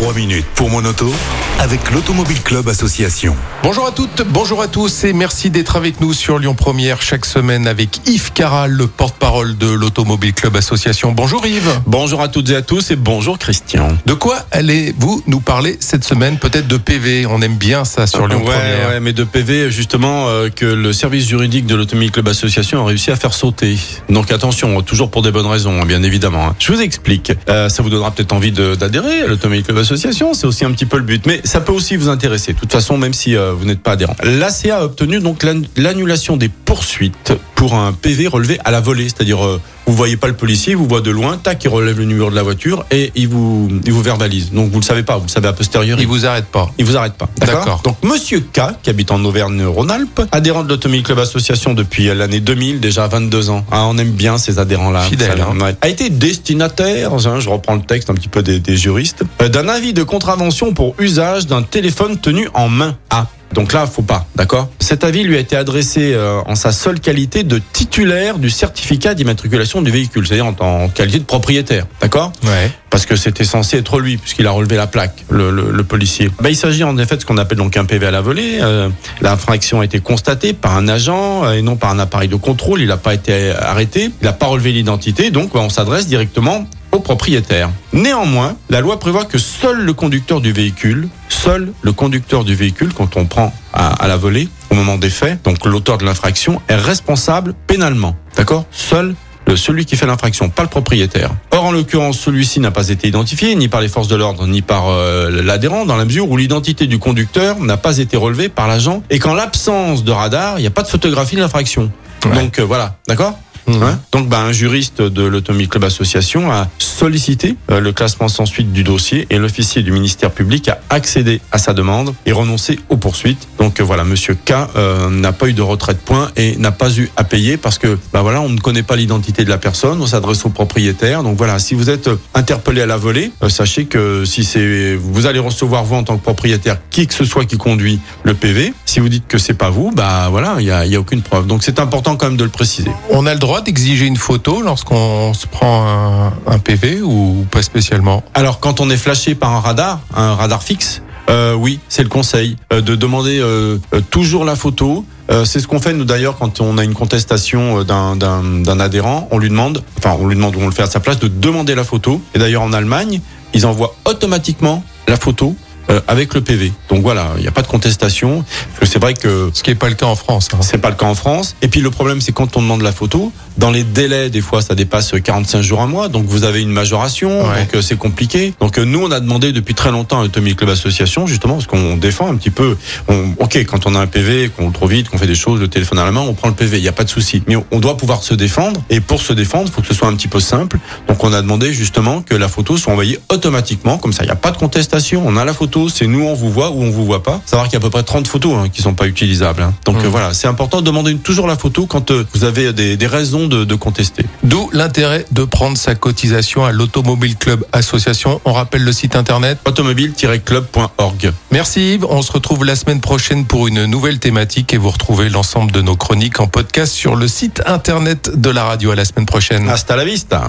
3 minutes pour mon auto avec l'Automobile Club Association. Bonjour à toutes, bonjour à tous et merci d'être avec nous sur Lyon Première chaque semaine avec Yves Caral, le porte-parole de l'Automobile Club Association. Bonjour Yves. Bonjour à toutes et à tous et bonjour Christian. De quoi allez-vous nous parler cette semaine? Peut-être de PV, on aime bien ça sur Lyon ouais, Première. ouais, mais de PV justement euh, que le service juridique de l'Automobile Club Association a réussi à faire sauter. Donc attention, toujours pour des bonnes raisons, hein, bien évidemment. hein. Je vous explique. Euh, ça vous donnera peut-être envie d'adhérer à l'Automobile Club Association, c'est aussi un petit peu le but. Mais ça peut aussi vous intéresser. De toute façon, même si euh, vous n'êtes pas adhérent. L'ACA a obtenu donc l'an- l'annulation des poursuites pour un PV relevé à la volée, c'est-à-dire euh, vous voyez pas le policier, vous voit de loin, tac, il relève le numéro de la voiture et il vous, il vous verbalise. Donc vous le savez pas, vous le savez a posteriori. Il vous arrête pas. Il vous arrête pas. D'accord. Donc Monsieur K, qui habite en Auvergne-Rhône-Alpes, adhérent de l'Automobile Club Association depuis l'année 2000, déjà 22 ans. Ah, on aime bien ces adhérents-là. Fidèles, Ça, hein. ouais. A été destinataire, hein, je reprends le texte un petit peu des, des juristes, euh, d'un avis de contravention pour usage d'un téléphone tenu en main. Ah. Donc là, faut pas, d'accord? Cet avis lui a été adressé euh, en sa seule qualité de titulaire du certificat d'immatriculation du véhicule, c'est-à-dire en, en qualité de propriétaire, d'accord? Ouais. parce que c'était censé être lui, puisqu'il a relevé la plaque, le, le- le policier. Bah, il s'agit en effet de ce qu'on appelle donc un PV à la volée. Euh, L'infraction a été constatée par un agent euh, et non par un appareil de contrôle. Il n'a pas été arrêté, il n'a pas relevé l'identité, donc bah, on s'adresse directement au propriétaire. Néanmoins, la loi prévoit que seul le conducteur du véhicule, seul le conducteur du véhicule, quand on prend à, à la volée, au moment des faits, donc l'auteur de l'infraction, est responsable pénalement. D'accord? Seul le- celui qui fait l'infraction, pas le propriétaire. Or, en l'occurrence, celui-ci n'a pas été identifié ni par les forces de l'ordre ni par euh, l'adhérent, dans la mesure où l'identité du conducteur n'a pas été relevée par l'agent et qu'en l'absence de radar, il n'y a pas de photographie de l'infraction. Ouais. Donc euh, voilà, d'accord? Mhm. Hein Donc, bah, un juriste de l'Automobile Club Association a sollicité euh, le classement sans suite du dossier et l'officier du ministère public a accédé à sa demande et renoncé aux poursuites. Donc euh, voilà, Monsieur K euh, n'a pas eu de retrait de points et n'a pas eu à payer parce que bah voilà, on ne connaît pas l'identité de la personne, on s'adresse au propriétaire. Donc voilà, si vous êtes interpellé à la volée, euh, sachez que si c'est vous allez recevoir vous en tant que propriétaire qui que ce soit qui conduit le PV. Si vous dites que c'est pas vous, bah voilà, il y a, il y a aucune preuve. Donc c'est important quand même de le préciser. On a le droit d'exiger une photo lorsqu'on se prend un, PV ou pas spécialement Alors, quand on est flashé par un radar, un radar fixe, euh, oui, c'est le conseil euh, de demander euh, toujours la photo. C'est ce qu'on fait nous d'ailleurs quand on a une contestation d'un adhérent. On lui demande, enfin on lui demande ou on le fait à sa place, de demander la photo. Et d'ailleurs en Allemagne, ils envoient automatiquement la photo euh, avec le PV. Donc voilà, il n'y a pas de contestation. C'est vrai que Ce qui n'est pas le cas en France. hein. c'est pas le cas en France. Et puis le problème, c'est quand on demande la photo, dans les délais, des fois, ça dépasse 45 jours, un mois. Donc vous avez une majoration, Ouais. donc euh, c'est compliqué. Donc euh, nous, on a demandé depuis très longtemps à l'Automobile Club Association, justement, parce qu'on défend un petit peu. On, ok, quand on a un PV, qu'on le trop vite, qu'on fait des choses, le téléphone à la main, on prend le PV. Il n'y a pas de souci. Mais on- on doit pouvoir se défendre. Et pour se défendre, il faut que ce soit un petit peu simple. Donc on a demandé justement que la photo soit envoyée automatiquement. Comme ça, il n'y a pas de contestation. On a la photo, c'est nous, on vous voit ou on vous voit pas. Savoir qu'il y a à peu près 30 photos hein, qui sont pas utilisables. hein. Donc Mhm. euh, voilà, c'est important de demander toujours la photo quand euh, vous avez des, des raisons de, de contester. D'où l'intérêt de prendre sa cotisation à l'Automobile Club Association. On rappelle le site internet. automobile-club.org. Merci Yves. On se retrouve la semaine prochaine pour une nouvelle thématique et vous retrouvez l'ensemble de nos chroniques en podcast sur le site internet de la radio. À la semaine prochaine. Hasta la vista.